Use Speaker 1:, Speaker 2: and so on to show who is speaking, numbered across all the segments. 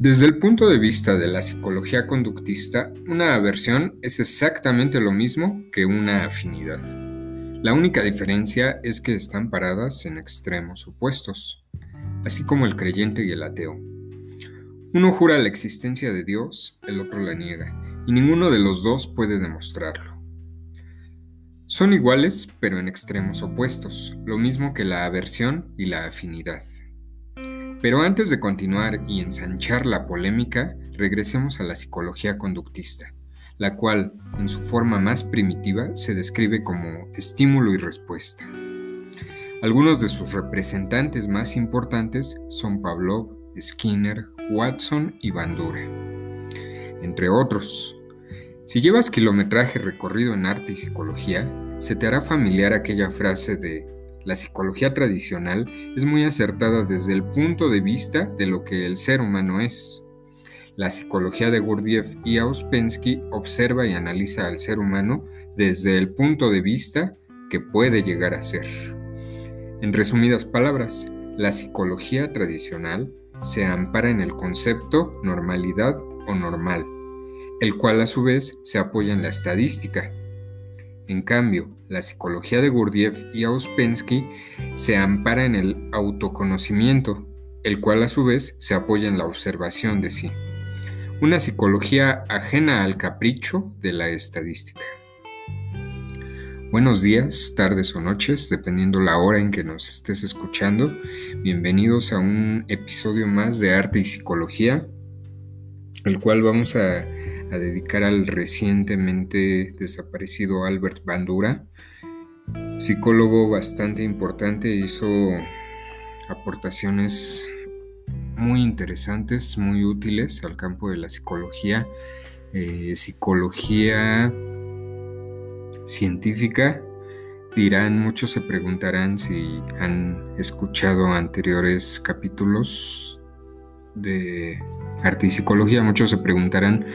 Speaker 1: Desde el punto de vista de la psicología conductista, una aversión es exactamente lo mismo que una afinidad. La única diferencia es que están paradas en extremos opuestos, así como el creyente y el ateo. Uno jura la existencia de Dios, el otro la niega, y ninguno de los dos puede demostrarlo. Son iguales, pero en extremos opuestos, lo mismo que la aversión y la afinidad. Pero antes de continuar y ensanchar la polémica, regresemos a la psicología conductista, la cual, en su forma más primitiva, se describe como estímulo y respuesta. Algunos de sus representantes más importantes son Pavlov, Skinner, Watson y Bandura, entre otros. Si llevas kilometraje recorrido en arte y psicología, se te hará familiar aquella frase de la psicología tradicional es muy acertada desde el punto de vista de lo que el ser humano es. La psicología de Gurdjieff y Auspensky observa y analiza al ser humano desde el punto de vista que puede llegar a ser. En resumidas palabras, la psicología tradicional se ampara en el concepto normalidad o normal, el cual a su vez se apoya en la estadística, en cambio, la psicología de Gurdjieff y Auspensky se ampara en el autoconocimiento, el cual a su vez se apoya en la observación de sí. Una psicología ajena al capricho de la estadística. Buenos días, tardes o noches, dependiendo la hora en que nos estés escuchando. Bienvenidos a un episodio más de Arte y Psicología, el cual vamos a a dedicar al recientemente desaparecido Albert Bandura, psicólogo bastante importante, hizo aportaciones muy interesantes, muy útiles al campo de la psicología, eh, psicología científica. Dirán, muchos se preguntarán si han escuchado anteriores capítulos de arte y psicología, muchos se preguntarán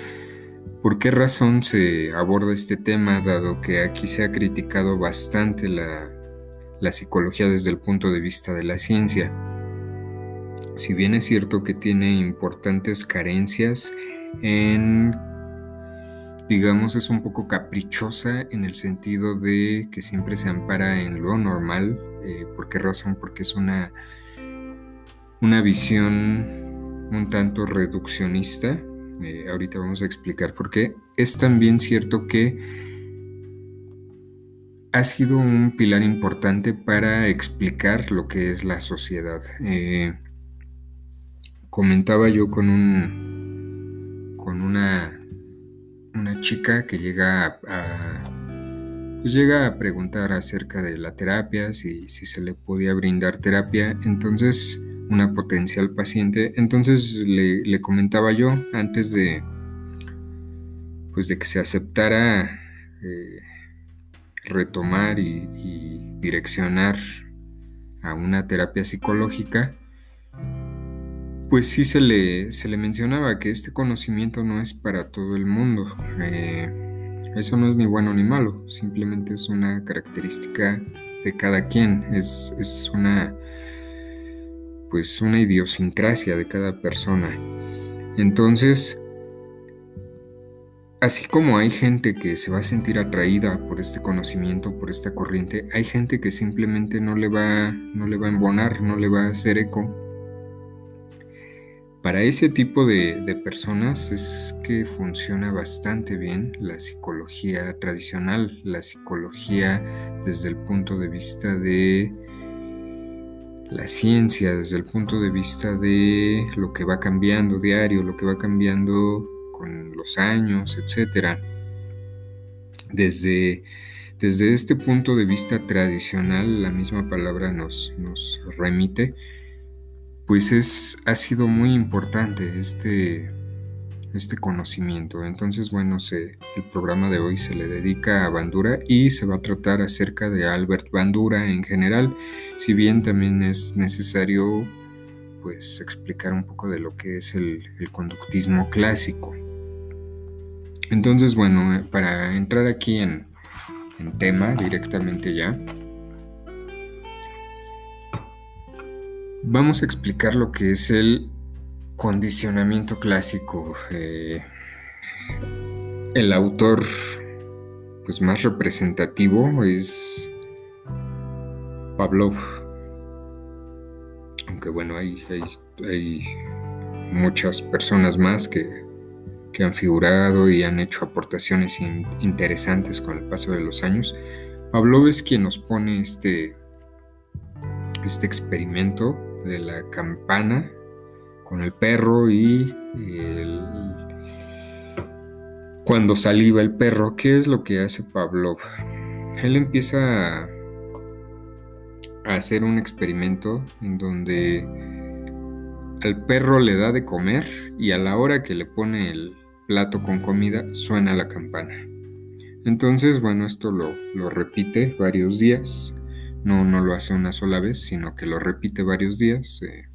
Speaker 1: ¿Por qué razón se aborda este tema dado que aquí se ha criticado bastante la, psicología desde el punto de vista de la ciencia? Si bien es cierto que tiene importantes carencias en, digamos, es un poco caprichosa en el sentido de que siempre se ampara en lo normal. Eh, ¿Por qué razón? Porque es una, una visión un tanto reduccionista eh, ahorita vamos a explicar por qué. Es también cierto que ha sido un pilar importante para explicar lo que es la sociedad. Eh, comentaba yo con un con una una chica que llega a, pues llega a preguntar acerca de la terapia, si, si se le podía brindar terapia. Entonces una potencial paciente. Entonces le, comentaba yo antes de pues de que se aceptara eh, retomar y, direccionar a una terapia psicológica, pues sí se le, se le mencionaba que este conocimiento no es para todo el mundo. Eh, eso no es ni bueno ni malo, simplemente es una característica de cada quien, es, es una pues una idiosincrasia de cada persona. Entonces, así como hay gente que se va a sentir atraída por este conocimiento, por esta corriente, hay gente que simplemente no le va, no le va a embonar, no le va a hacer eco. Para ese tipo de, de personas es que funciona bastante bien la psicología tradicional, la psicología desde el punto de vista de la ciencia desde el punto de vista de lo que va cambiando diario, lo que va cambiando con los años, etc. Desde, desde este punto de vista tradicional, la misma palabra nos, nos remite, pues es, ha sido muy importante este, este conocimiento. Entonces, bueno, el programa de hoy se le dedica a Bandura y se va a tratar acerca de Albert Bandura en general, si bien también es necesario pues explicar un poco de lo que es el, conductismo clásico. Entonces, bueno, para entrar aquí en, en tema directamente ya, vamos a explicar lo que es el condicionamiento clásico. Eh, el autor pues, más representativo es Pavlov. Aunque bueno, hay, hay, muchas personas más que, que, han figurado y han hecho aportaciones interesantes con el paso de los años. Pavlov es quien nos pone este, este experimento de la campana con el perro y cuando saliva el perro, ¿qué es lo que hace Pavlov? Él empieza a hacer un experimento en donde al perro le da de comer y a la hora que le pone el plato con comida suena la campana. Entonces, bueno, esto lo, lo repite varios días. No, no lo hace una sola vez, sino que lo repite varios días. Eh,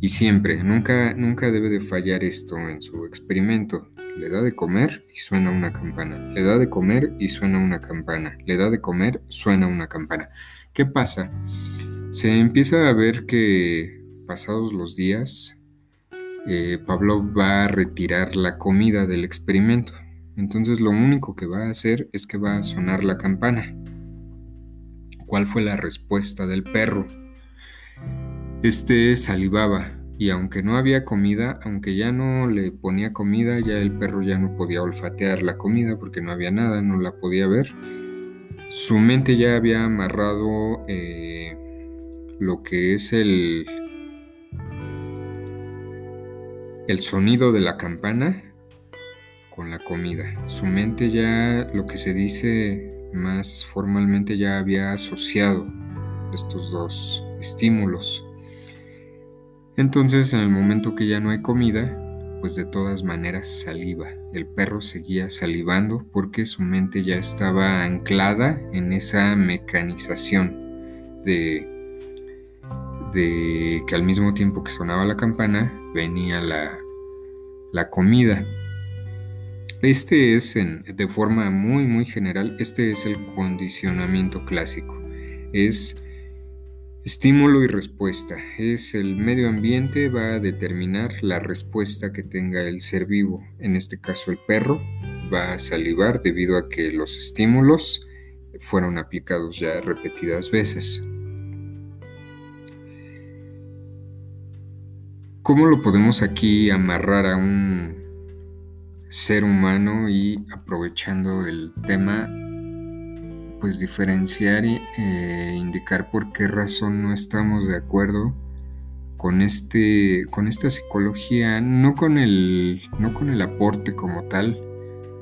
Speaker 1: y siempre, nunca, nunca debe de fallar esto en su experimento. Le da de comer y suena una campana. Le da de comer y suena una campana. Le da de comer, suena una campana. ¿Qué pasa? Se empieza a ver que pasados los días, eh, Pablo va a retirar la comida del experimento. Entonces lo único que va a hacer es que va a sonar la campana. ¿Cuál fue la respuesta del perro? Este salivaba y aunque no había comida, aunque ya no le ponía comida, ya el perro ya no podía olfatear la comida porque no había nada, no la podía ver. Su mente ya había amarrado eh, lo que es el, el sonido de la campana con la comida. Su mente ya, lo que se dice más formalmente, ya había asociado estos dos estímulos. Entonces, en el momento que ya no hay comida, pues de todas maneras saliva. El perro seguía salivando porque su mente ya estaba anclada en esa mecanización de, que al mismo tiempo que sonaba la campana venía la, la comida. Este es, de forma muy, muy general, este es el condicionamiento clásico. Es Estímulo y respuesta. Es el medio ambiente va a determinar la respuesta que tenga el ser vivo. En este caso el perro va a salivar debido a que los estímulos fueron aplicados ya repetidas veces. ¿Cómo lo podemos aquí amarrar a un ser humano y aprovechando el tema pues diferenciar e indicar por qué razón no estamos de acuerdo con este con esta psicología no con el no con el aporte como tal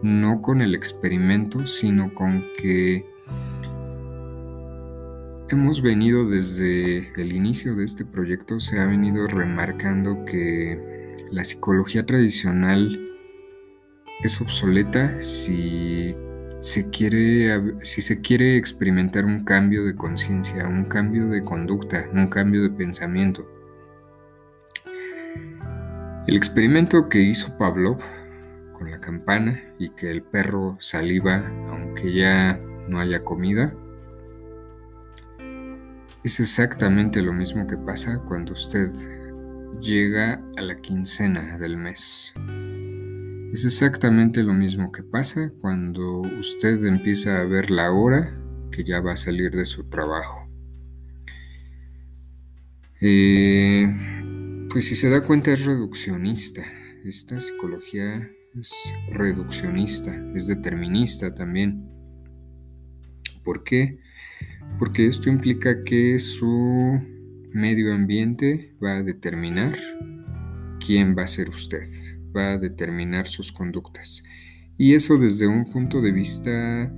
Speaker 1: no con el experimento sino con que hemos venido desde el inicio de este proyecto se ha venido remarcando que la psicología tradicional es obsoleta si si se quiere experimentar un cambio de conciencia, un cambio de conducta, un cambio de pensamiento. El experimento que hizo Pavlov con la campana y que el perro saliva aunque ya no haya comida, es exactamente lo mismo que pasa cuando usted llega a la quincena del mes. Es exactamente lo mismo que pasa cuando usted empieza a ver la hora que ya va a salir de su trabajo. Eh, pues si se da cuenta es reduccionista. Esta psicología es reduccionista, es determinista también. ¿Por qué? Porque esto implica que su medio ambiente va a determinar quién va a ser usted va a determinar sus conductas. Y eso desde un punto de vista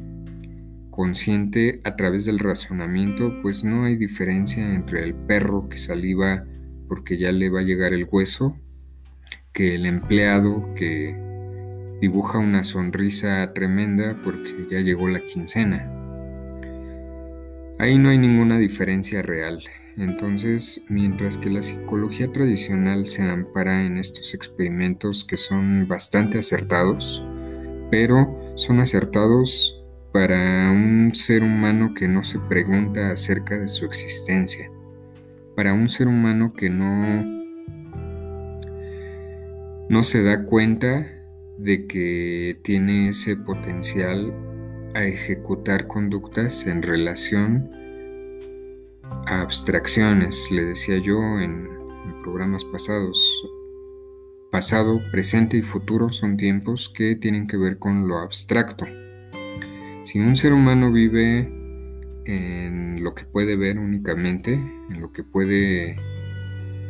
Speaker 1: consciente a través del razonamiento, pues no hay diferencia entre el perro que saliva porque ya le va a llegar el hueso, que el empleado que dibuja una sonrisa tremenda porque ya llegó la quincena. Ahí no hay ninguna diferencia real. Entonces, mientras que la psicología tradicional se ampara en estos experimentos que son bastante acertados, pero son acertados para un ser humano que no se pregunta acerca de su existencia, para un ser humano que no no se da cuenta de que tiene ese potencial a ejecutar conductas en relación abstracciones, le decía yo en, programas pasados. Pasado, presente y futuro son tiempos que tienen que ver con lo abstracto. Si un ser humano vive en lo que puede ver únicamente, en lo que puede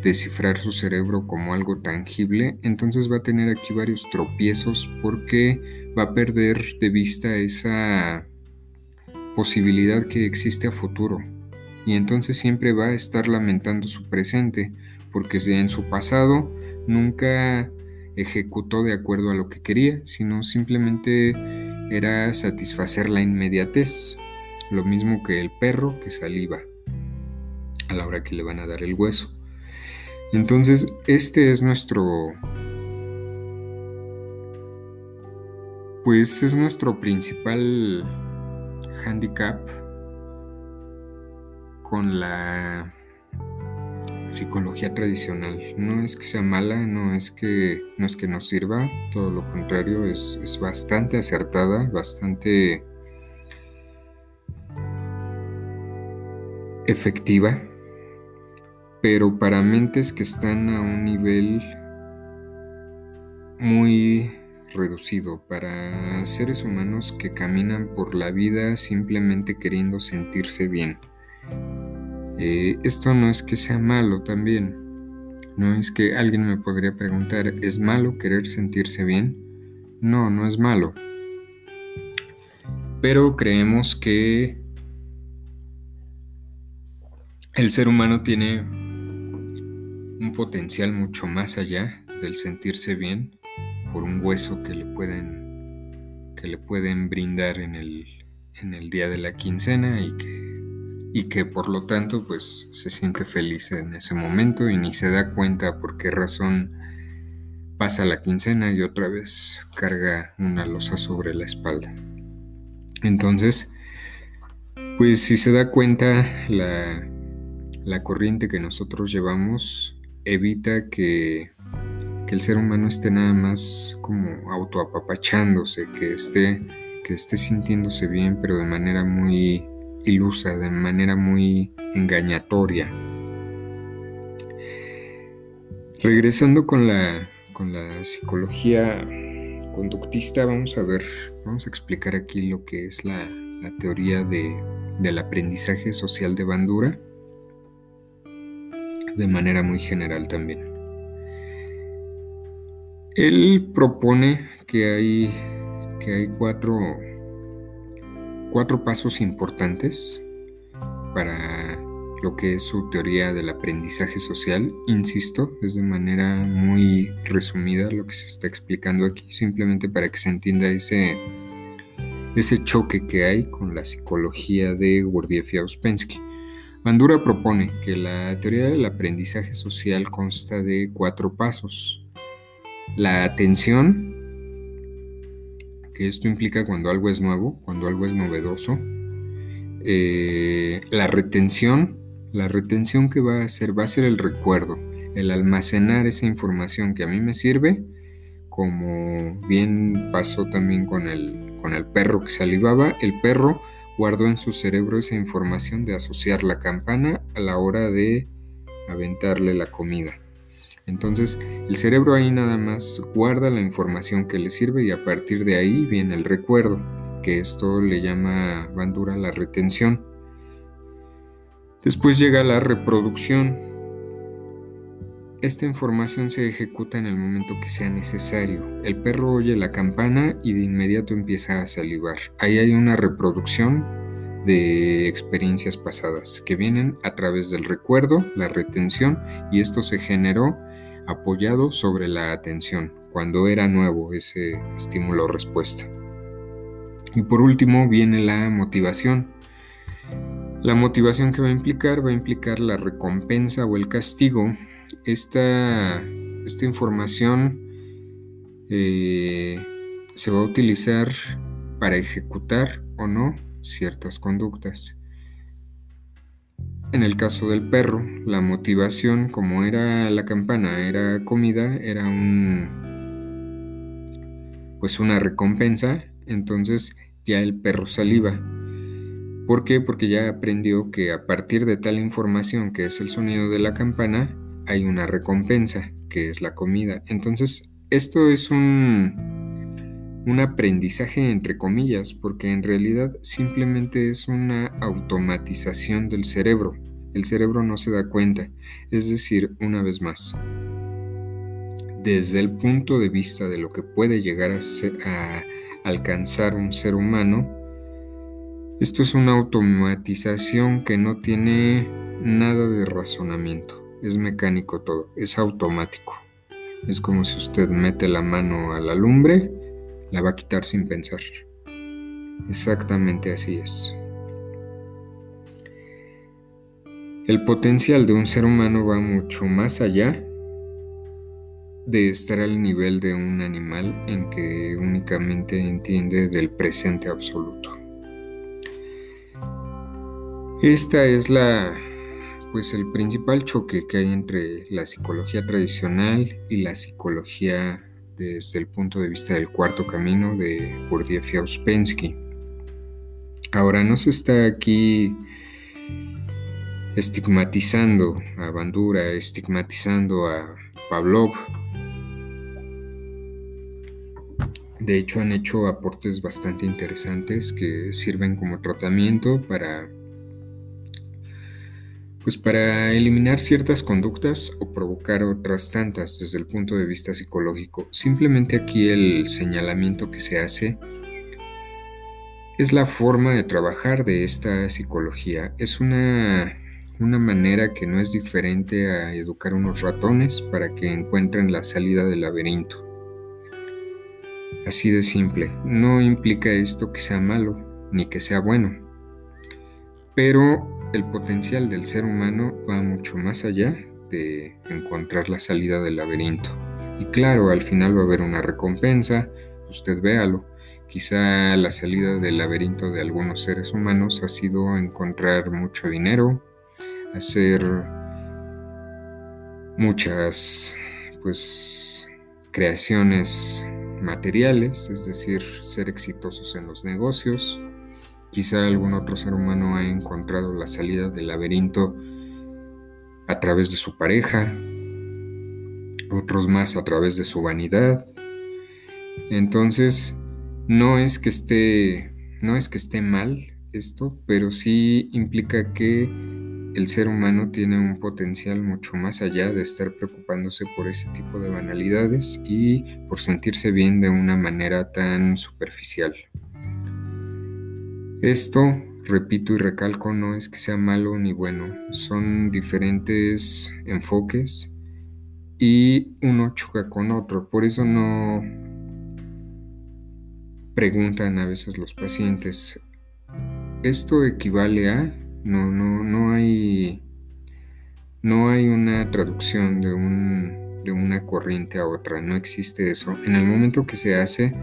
Speaker 1: descifrar su cerebro como algo tangible, entonces va a tener aquí varios tropiezos porque va a perder de vista esa posibilidad que existe a futuro. Y entonces siempre va a estar lamentando su presente, porque en su pasado nunca ejecutó de acuerdo a lo que quería, sino simplemente era satisfacer la inmediatez, lo mismo que el perro que saliva a la hora que le van a dar el hueso. Entonces, este es nuestro... Pues es nuestro principal handicap con la psicología tradicional. No es que sea mala, no es que no es que nos sirva, todo lo contrario, es, es bastante acertada, bastante efectiva pero para mentes que están a un nivel muy reducido, para seres humanos que caminan por la vida simplemente queriendo sentirse bien. Eh, esto no es que sea malo también, no es que alguien me podría preguntar, ¿es malo querer sentirse bien? No, no es malo. Pero creemos que el ser humano tiene un potencial mucho más allá del sentirse bien por un hueso que le pueden, que le pueden brindar en el, en el día de la quincena y que, y que por lo tanto pues se siente feliz en ese momento y ni se da cuenta por qué razón pasa la quincena y otra vez carga una losa sobre la espalda. Entonces, pues si se da cuenta la, la corriente que nosotros llevamos evita que, el ser humano esté nada más como autoapapachándose, que esté, que esté sintiéndose bien, pero de manera muy ilusa, de manera muy engañatoria. Regresando con la, con la psicología conductista, vamos a ver, vamos a explicar aquí lo que es la, teoría del aprendizaje social de Bandura de manera muy general también. Él propone que hay, que hay cuatro, cuatro pasos importantes para lo que es su teoría del aprendizaje social. Insisto, es de manera muy resumida lo que se está explicando aquí, simplemente para que se entienda ese, ese choque que hay con la psicología de Gurdjieff y Ouspensky. Bandura propone que la teoría del aprendizaje social consta de cuatro pasos. La atención, esto implica cuando algo es nuevo, cuando algo es novedoso. Eh, la retención, la retención que va a hacer va a ser el recuerdo, el almacenar esa información que a mí me sirve, como bien pasó también con el, con el perro que salivaba, el perro guardó en su cerebro esa información de asociar la campana a la hora de aventarle la comida. Entonces, el cerebro ahí nada más guarda la información que le sirve y a partir de ahí viene el recuerdo, que esto le llama Bandura la retención. Después llega la reproducción. Esta información se ejecuta en el momento que sea necesario. El perro oye la campana y de inmediato empieza a salivar. Ahí hay una reproducción de experiencias pasadas que vienen a través del recuerdo, la retención y esto se generó apoyado sobre la atención cuando era nuevo ese estímulo respuesta. Y por último viene la motivación. La motivación que va a implicar va a implicar la recompensa o el castigo esta, esta información eh, se va a utilizar para ejecutar o no ciertas conductas. En el caso del perro, la motivación, como era la campana, era comida, era un, pues una recompensa, entonces ya el perro saliva. ¿Por qué? Porque ya aprendió que a partir de tal información que es el sonido de la campana, hay una recompensa, que es la comida. Entonces, esto es un, un aprendizaje entre comillas, porque en realidad simplemente es una automatización del cerebro. El cerebro no se da cuenta. Es decir, una vez más, desde el punto de vista de lo que puede llegar a, a alcanzar un ser humano, esto es una automatización que no tiene nada de razonamiento. Es mecánico todo, es automático. Es como si usted mete la mano a la lumbre, la va a quitar sin pensar. Exactamente así es. El potencial de un ser humano va mucho más allá de estar al nivel de un animal en que únicamente entiende del presente absoluto. Esta es la pues el principal choque que hay entre la psicología tradicional y la psicología desde el punto de vista del cuarto camino de Gurdjieff y Ouspensky. Ahora no se está aquí estigmatizando a Bandura, estigmatizando a Pavlov. De hecho han hecho aportes bastante interesantes que sirven como tratamiento para pues para eliminar ciertas conductas o provocar otras tantas desde el punto de vista psicológico. Simplemente aquí el señalamiento que se hace es la forma de trabajar de esta psicología. Es una, una manera que no es diferente a educar unos ratones para que encuentren la salida del laberinto. Así de simple. No implica esto que sea malo ni que sea bueno. Pero el potencial del ser humano va mucho más allá de encontrar la salida del laberinto. Y claro, al final va a haber una recompensa, usted véalo. Quizá la salida del laberinto de algunos seres humanos ha sido encontrar mucho dinero, hacer muchas pues creaciones materiales, es decir, ser exitosos en los negocios, Quizá algún otro ser humano ha encontrado la salida del laberinto a través de su pareja, otros más a través de su vanidad. Entonces, no es que esté no es que esté mal esto, pero sí implica que el ser humano tiene un potencial mucho más allá de estar preocupándose por ese tipo de banalidades y por sentirse bien de una manera tan superficial. Esto, repito y recalco, no es que sea malo ni bueno, son diferentes enfoques y uno choca con otro. Por eso no preguntan a veces los pacientes, ¿esto equivale a? No, no, no hay, no hay una traducción de, un, de una corriente a otra, no existe eso. En el momento que se hace,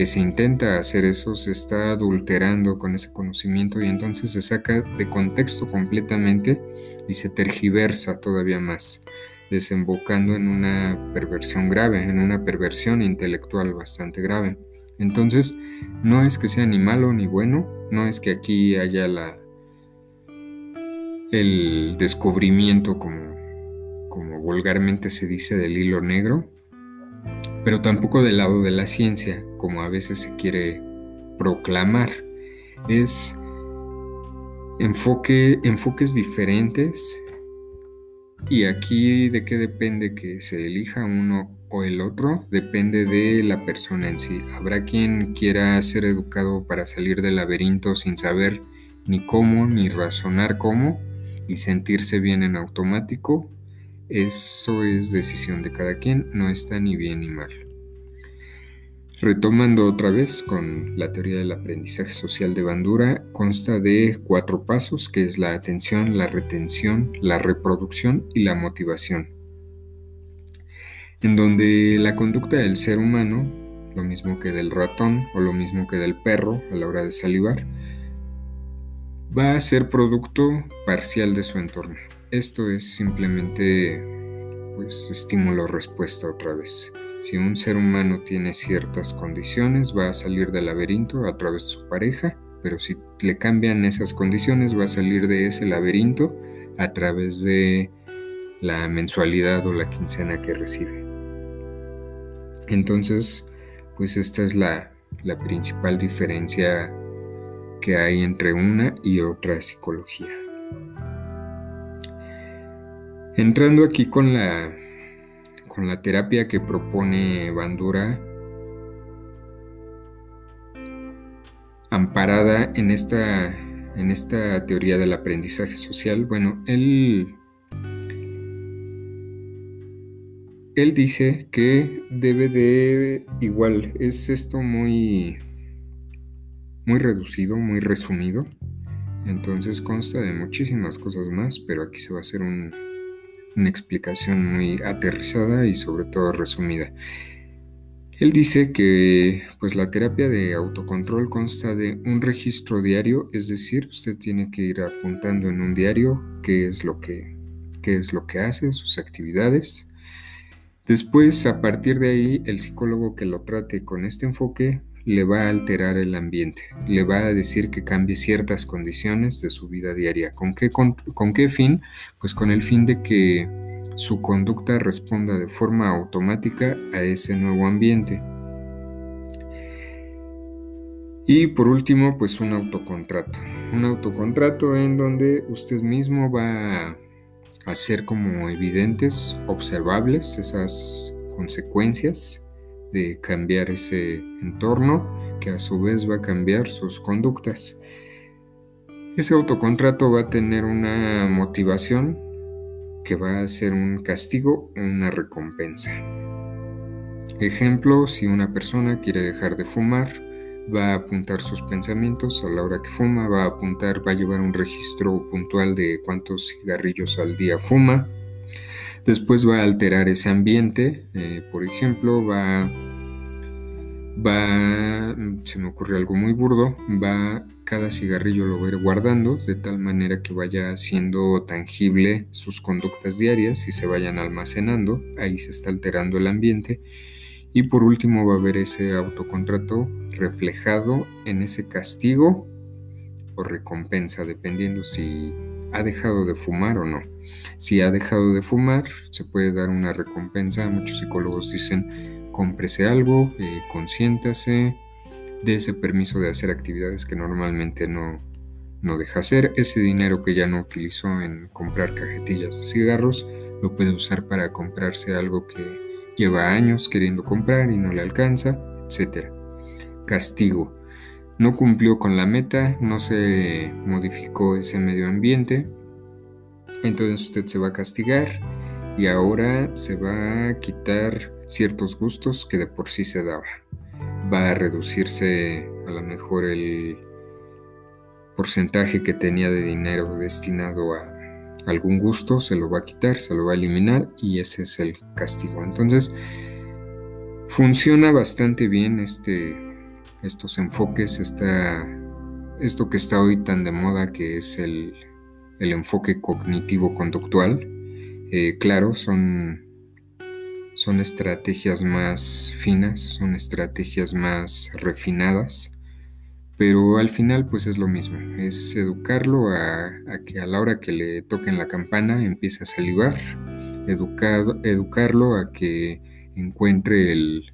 Speaker 1: que se intenta hacer eso se está adulterando con ese conocimiento y entonces se saca de contexto completamente y se tergiversa todavía más, desembocando en una perversión grave, en una perversión intelectual bastante grave. Entonces, no es que sea ni malo ni bueno, no es que aquí haya la el descubrimiento como, como vulgarmente se dice del hilo negro, pero tampoco del lado de la ciencia, como a veces se quiere proclamar. Es enfoque, enfoques diferentes y aquí de qué depende que se elija uno o el otro, depende de la persona en sí. Habrá quien quiera ser educado para salir del laberinto sin saber ni cómo, ni razonar cómo, y sentirse bien en automático, eso es decisión de cada quien, no está ni bien ni mal. Retomando otra vez con la teoría del aprendizaje social de Bandura, consta de cuatro pasos, que es la atención, la retención, la reproducción y la motivación. En donde la conducta del ser humano, lo mismo que del ratón o lo mismo que del perro a la hora de salivar, va a ser producto parcial de su entorno. Esto es simplemente pues estímulo respuesta otra vez. Si un ser humano tiene ciertas condiciones, va a salir del laberinto a través de su pareja, pero si le cambian esas condiciones, va a salir de ese laberinto a través de la mensualidad o la quincena que recibe. Entonces, pues esta es la, la principal diferencia que hay entre una y otra psicología. Entrando aquí con la, con la terapia que propone Bandura, amparada en esta, en esta teoría del aprendizaje social, bueno, él, él dice que debe de, igual, es esto muy, muy reducido, muy resumido, entonces consta de muchísimas cosas más, pero aquí se va a hacer un, una explicación muy aterrizada y sobre todo resumida. Él dice que pues la terapia de autocontrol consta de un registro diario, es decir, usted tiene que ir apuntando en un diario qué es lo que, qué es lo que hace, sus actividades. Después, a partir de ahí, el psicólogo que lo trate con este enfoque le va a alterar el ambiente, le va a decir que cambie ciertas condiciones de su vida diaria. ¿Con qué, con, qué fin? Pues con el fin de que su conducta responda de forma automática a ese nuevo ambiente. Y por último, pues un autocontrato. Un autocontrato en donde usted mismo va a hacer como evidentes, observables esas consecuencias de cambiar ese entorno que a su vez va a cambiar sus conductas. Ese autocontrato va a tener una motivación que va a ser un castigo o una recompensa. Ejemplo, si una persona quiere dejar de fumar, va a apuntar sus pensamientos a la hora que fuma, va a apuntar, va a llevar un registro puntual de cuántos cigarrillos al día fuma, Después va a alterar ese ambiente, eh, por ejemplo, va, va, se me ocurre algo muy burdo, va, cada cigarrillo lo va a ir guardando de tal manera que vaya haciendo tangible sus conductas diarias y se vayan almacenando, ahí se está alterando el ambiente. Y por último va a haber ese autocontrato reflejado en ese castigo o recompensa, dependiendo si ha dejado de fumar o no. Si ha dejado de fumar, se puede dar una recompensa. Muchos psicólogos dicen, cómprese algo, eh, consiéntase, dé ese permiso de hacer actividades que normalmente no, no deja hacer. Ese dinero que ya no utilizó en comprar cajetillas de cigarros, lo puede usar para comprarse algo que lleva años queriendo comprar y no le alcanza, etc. Castigo. No cumplió con la meta, no se modificó ese medio ambiente, entonces usted se va a castigar y ahora se va a quitar ciertos gustos que de por sí se daba. Va a reducirse a lo mejor el porcentaje que tenía de dinero destinado a algún gusto, se lo va a quitar, se lo va a eliminar y ese es el castigo. Entonces, funciona bastante bien este, estos enfoques, esto que está hoy tan de moda que es el el enfoque cognitivo-conductual. Eh, claro, son, son estrategias más finas, son estrategias más refinadas, pero al final pues es lo mismo, es educarlo a, que a la hora que le toquen la campana empiece a salivar, educarlo a que encuentre el,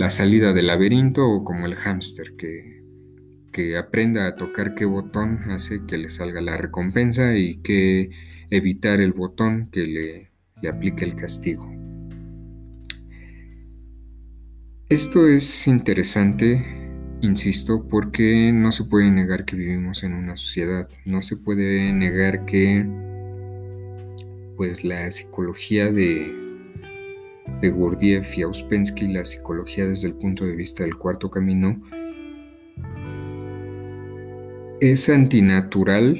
Speaker 1: la salida del laberinto o como el hámster que que aprenda a tocar qué botón hace que le salga la recompensa y que evitar el botón que le, le aplique el castigo. Esto es interesante, insisto, porque no se puede negar que vivimos en una sociedad, no se puede negar que pues la psicología de, de Gurdjieff y Auspensky, la psicología desde el punto de vista del cuarto camino, es antinatural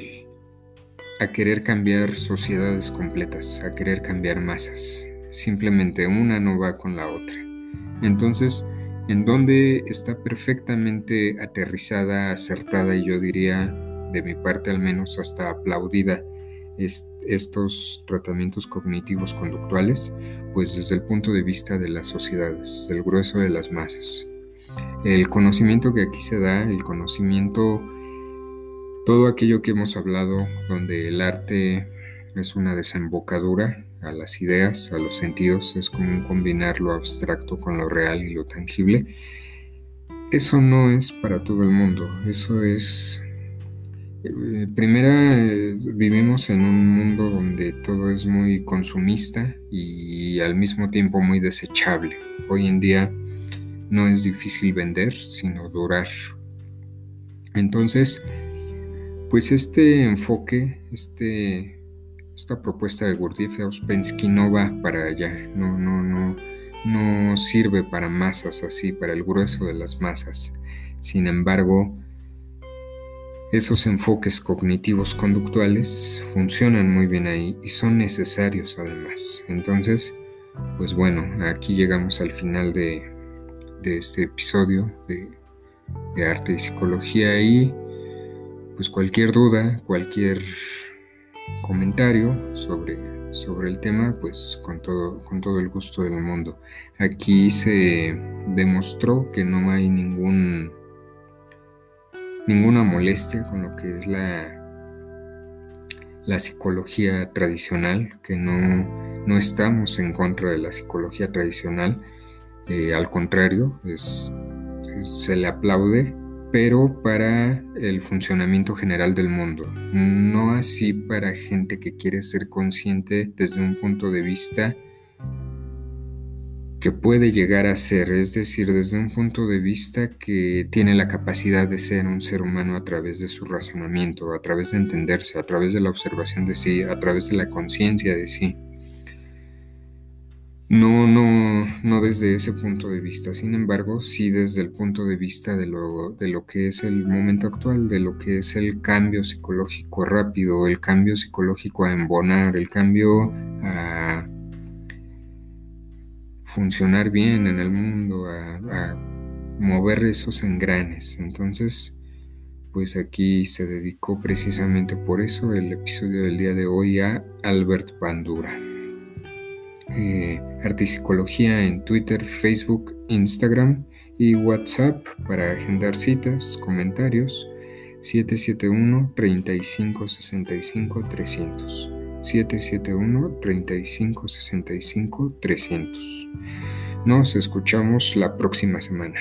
Speaker 1: a querer cambiar sociedades completas, a querer cambiar masas. Simplemente una no va con la otra. Entonces, en donde está perfectamente aterrizada, acertada y yo diría, de mi parte al menos, hasta aplaudida estos tratamientos cognitivos conductuales, pues desde el punto de vista de las sociedades, del grueso de las masas. El conocimiento que aquí se da, el conocimiento, todo aquello que hemos hablado, donde el arte es una desembocadura a las ideas, a los sentidos, es como un combinar lo abstracto con lo real y lo tangible. Eso no es para todo el mundo, eso es eh, primera, eh, vivimos en un mundo donde todo es muy consumista y al mismo tiempo muy desechable. Hoy en día no es difícil vender, sino durar. Entonces, pues este enfoque, este, esta propuesta de Gurdjieff y Ouspensky no va para allá, no, no, no, no sirve para masas así, para el grueso de las masas. Sin embargo, esos enfoques cognitivos conductuales funcionan muy bien ahí y son necesarios además. Entonces, pues bueno, aquí llegamos al final de, este episodio de, arte y psicología y pues cualquier duda, cualquier comentario sobre, sobre el tema, pues con todo, con todo el gusto del mundo. Aquí se demostró que no hay ningún ninguna molestia con lo que es la, la psicología tradicional, que no, no, estamos en contra de la psicología tradicional, eh, al contrario, es, se le aplaude, pero para el funcionamiento general del mundo, no así para gente que quiere ser consciente desde un punto de vista que puede llegar a ser, es decir, desde un punto de vista que tiene la capacidad de ser un ser humano a través de su razonamiento, a través de entenderse, a través de la observación de sí, a través de la conciencia de sí. No, no, no desde ese punto de vista, sin embargo, sí desde el punto de vista de lo, de lo que es el momento actual, de lo que es el cambio psicológico rápido, el cambio psicológico a embonar, el cambio a funcionar bien en el mundo, a, mover esos engranes. Entonces, pues aquí se dedicó precisamente por eso el episodio del día de hoy a Albert Bandura. Eh, Arte y Psicología en Twitter, Facebook, Instagram y WhatsApp para agendar citas, comentarios 771 3565 300. 771-3565-300. Nos escuchamos la próxima semana.